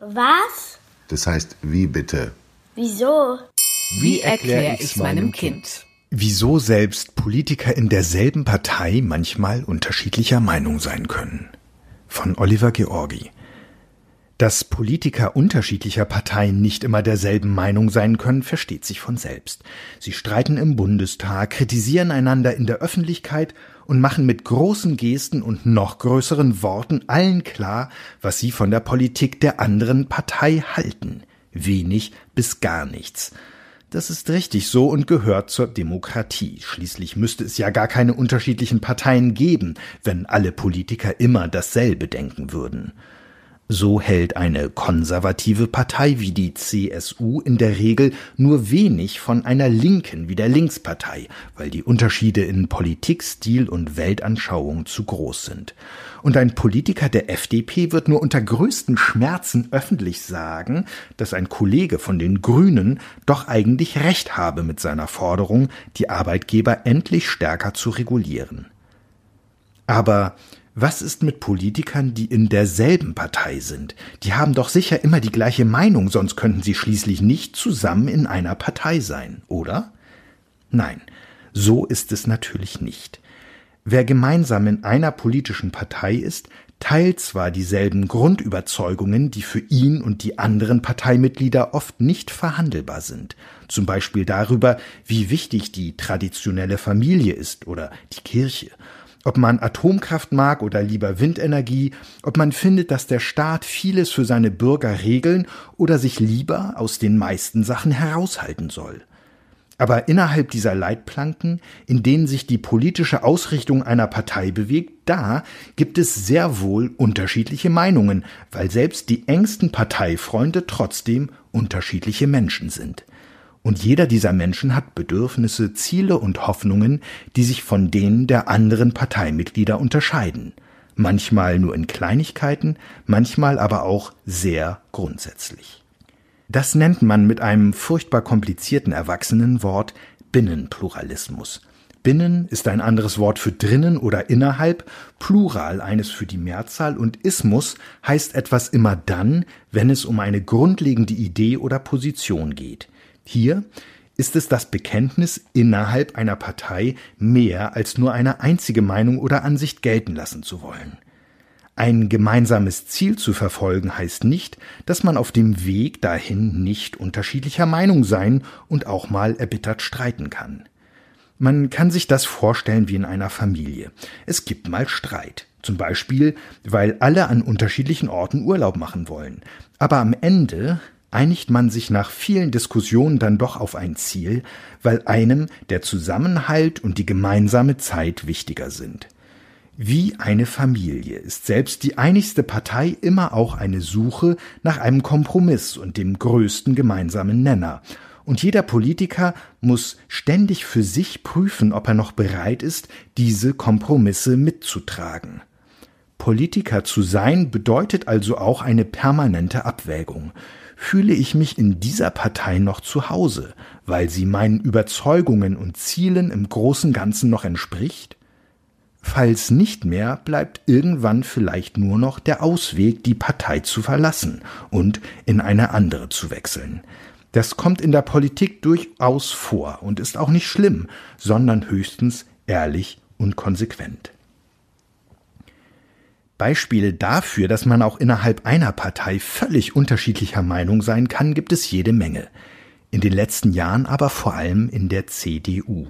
Was? Das heißt, wie bitte? Wieso? Wie erkläre ich's meinem Kind? Wieso selbst Politiker in derselben Partei manchmal unterschiedlicher Meinung sein können. Von Oliver Georgi. Dass Politiker unterschiedlicher Parteien nicht immer derselben Meinung sein können, versteht sich von selbst. Sie streiten im Bundestag, kritisieren einander in der Öffentlichkeit und machen mit großen Gesten und noch größeren Worten allen klar, was sie von der Politik der anderen Partei halten. Wenig bis gar nichts. Das ist richtig so und gehört zur Demokratie. Schließlich müsste es ja gar keine unterschiedlichen Parteien geben, wenn alle Politiker immer dasselbe denken würden. So hält eine konservative Partei wie die CSU in der Regel nur wenig von einer linken wie der Linkspartei, weil die Unterschiede in Politik, Stil und Weltanschauung zu groß sind. Und ein Politiker der FDP wird nur unter größten Schmerzen öffentlich sagen, dass ein Kollege von den Grünen doch eigentlich recht habe mit seiner Forderung, die Arbeitgeber endlich stärker zu regulieren. Aber was ist mit Politikern, die in derselben Partei sind? Die haben doch sicher immer die gleiche Meinung, sonst könnten sie schließlich nicht zusammen in einer Partei sein, oder? Nein, so ist es natürlich nicht. Wer gemeinsam in einer politischen Partei ist, teilt zwar dieselben Grundüberzeugungen, die für ihn und die anderen Parteimitglieder oft nicht verhandelbar sind, zum Beispiel darüber, wie wichtig die traditionelle Familie ist oder die Kirche, ob man Atomkraft mag oder lieber Windenergie, ob man findet, dass der Staat vieles für seine Bürger regeln oder sich lieber aus den meisten Sachen heraushalten soll. Aber innerhalb dieser Leitplanken, in denen sich die politische Ausrichtung einer Partei bewegt, da gibt es sehr wohl unterschiedliche Meinungen, weil selbst die engsten Parteifreunde trotzdem unterschiedliche Menschen sind. Und jeder dieser Menschen hat Bedürfnisse, Ziele und Hoffnungen, die sich von denen der anderen Parteimitglieder unterscheiden. Manchmal nur in Kleinigkeiten, manchmal aber auch sehr grundsätzlich. Das nennt man mit einem furchtbar komplizierten Erwachsenenwort Binnenpluralismus. Binnen ist ein anderes Wort für drinnen oder innerhalb, Plural eines für die Mehrzahl und Ismus heißt etwas immer dann, wenn es um eine grundlegende Idee oder Position geht. Hier ist es das Bekenntnis, innerhalb einer Partei mehr als nur eine einzige Meinung oder Ansicht gelten lassen zu wollen. Ein gemeinsames Ziel zu verfolgen heißt nicht, dass man auf dem Weg dahin nicht unterschiedlicher Meinung sein und auch mal erbittert streiten kann. Man kann sich das vorstellen wie in einer Familie. Es gibt mal Streit. Zum Beispiel, weil alle an unterschiedlichen Orten Urlaub machen wollen. Aber am Ende einigt man sich nach vielen Diskussionen dann doch auf ein Ziel, weil einem der Zusammenhalt und die gemeinsame Zeit wichtiger sind. Wie eine Familie ist selbst die einigste Partei immer auch eine Suche nach einem Kompromiss und dem größten gemeinsamen Nenner. Und jeder Politiker muss ständig für sich prüfen, ob er noch bereit ist, diese Kompromisse mitzutragen. Politiker zu sein bedeutet also auch eine permanente Abwägung fühle ich mich in dieser Partei noch zu Hause, weil sie meinen Überzeugungen und Zielen im großen Ganzen noch entspricht? Falls nicht mehr, bleibt irgendwann vielleicht nur noch der Ausweg, die Partei zu verlassen und in eine andere zu wechseln. Das kommt in der Politik durchaus vor und ist auch nicht schlimm, sondern höchstens ehrlich und konsequent. Beispiele dafür, dass man auch innerhalb einer Partei völlig unterschiedlicher Meinung sein kann, gibt es jede Menge. In den letzten Jahren aber vor allem in der CDU.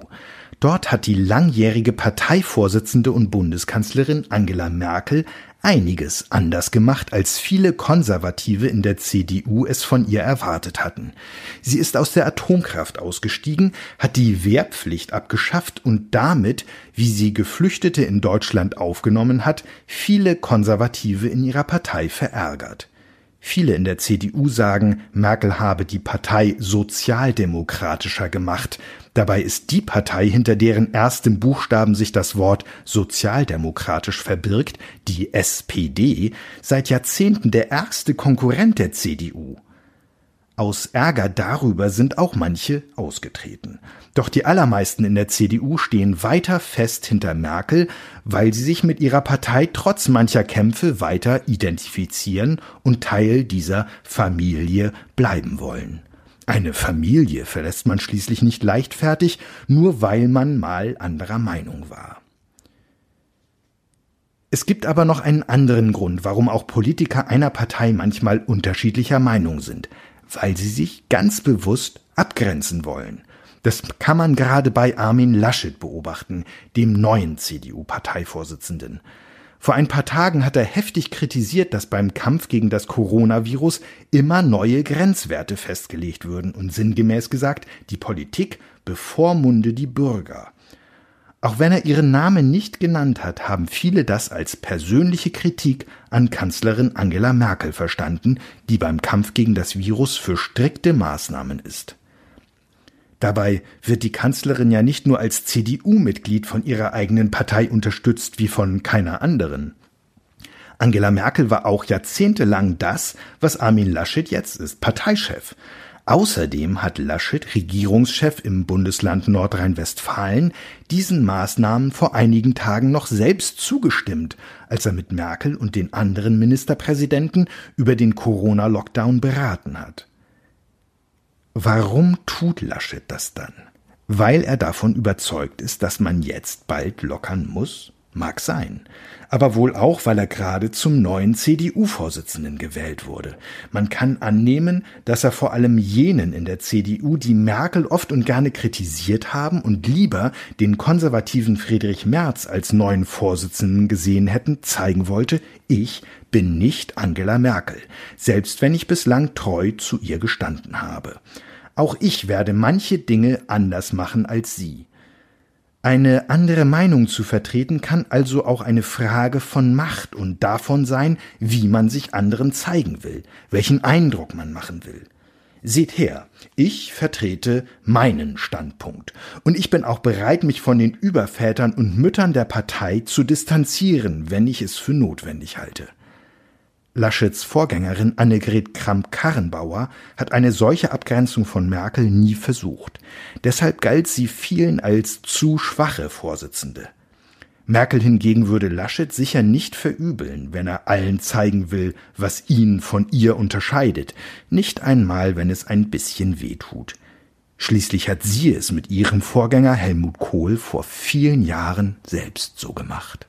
Dort hat die langjährige Parteivorsitzende und Bundeskanzlerin Angela Merkel einiges anders gemacht, als viele Konservative in der CDU es von ihr erwartet hatten. Sie ist aus der Atomkraft ausgestiegen, hat die Wehrpflicht abgeschafft und damit, wie sie Geflüchtete in Deutschland aufgenommen hat, viele Konservative in ihrer Partei verärgert. Viele in der CDU sagen, Merkel habe die Partei sozialdemokratischer gemacht. Dabei ist die Partei, hinter deren erstem Buchstaben sich das Wort sozialdemokratisch verbirgt, die SPD, seit Jahrzehnten der ärgste Konkurrent der CDU. Aus Ärger darüber sind auch manche ausgetreten. Doch die allermeisten in der CDU stehen weiter fest hinter Merkel, weil sie sich mit ihrer Partei trotz mancher Kämpfe weiter identifizieren und Teil dieser Familie bleiben wollen. Eine Familie verlässt man schließlich nicht leichtfertig, nur weil man mal anderer Meinung war. Es gibt aber noch einen anderen Grund, warum auch Politiker einer Partei manchmal unterschiedlicher Meinung sind, weil sie sich ganz bewusst abgrenzen wollen. Das kann man gerade bei Armin Laschet beobachten, dem neuen CDU-Parteivorsitzenden. Vor ein paar Tagen hat er heftig kritisiert, dass beim Kampf gegen das Coronavirus immer neue Grenzwerte festgelegt würden und sinngemäß gesagt, die Politik bevormunde die Bürger. Auch wenn er ihren Namen nicht genannt hat, haben viele das als persönliche Kritik an Kanzlerin Angela Merkel verstanden, die beim Kampf gegen das Virus für strikte Maßnahmen ist. Dabei wird die Kanzlerin ja nicht nur als CDU-Mitglied von ihrer eigenen Partei unterstützt wie von keiner anderen. Angela Merkel war auch jahrzehntelang das, was Armin Laschet jetzt ist, Parteichef. Außerdem hat Laschet, Regierungschef im Bundesland Nordrhein-Westfalen, diesen Maßnahmen vor einigen Tagen noch selbst zugestimmt, als er mit Merkel und den anderen Ministerpräsidenten über den Corona-Lockdown beraten hat. Warum tut Laschet das dann? Weil er davon überzeugt ist, dass man jetzt bald lockern muss? Mag sein. Aber wohl auch, weil er gerade zum neuen CDU-Vorsitzenden gewählt wurde. Man kann annehmen, dass er vor allem jenen in der CDU, die Merkel oft und gerne kritisiert haben und lieber den konservativen Friedrich Merz als neuen Vorsitzenden gesehen hätten, zeigen wollte, ich bin nicht Angela Merkel, selbst wenn ich bislang treu zu ihr gestanden habe. Auch ich werde manche Dinge anders machen als Sie. Eine andere Meinung zu vertreten kann also auch eine Frage von Macht und davon sein, wie man sich anderen zeigen will, welchen Eindruck man machen will. Seht her, ich vertrete meinen Standpunkt, und ich bin auch bereit, mich von den Übervätern und Müttern der Partei zu distanzieren, wenn ich es für notwendig halte. Laschets Vorgängerin Annegret Kramp-Karrenbauer hat eine solche Abgrenzung von Merkel nie versucht. Deshalb galt sie vielen als zu schwache Vorsitzende. Merkel hingegen würde Laschet sicher nicht verübeln, wenn er allen zeigen will, was ihn von ihr unterscheidet, nicht einmal, wenn es ein bisschen weh tut. Schließlich hat sie es mit ihrem Vorgänger Helmut Kohl vor vielen Jahren selbst so gemacht.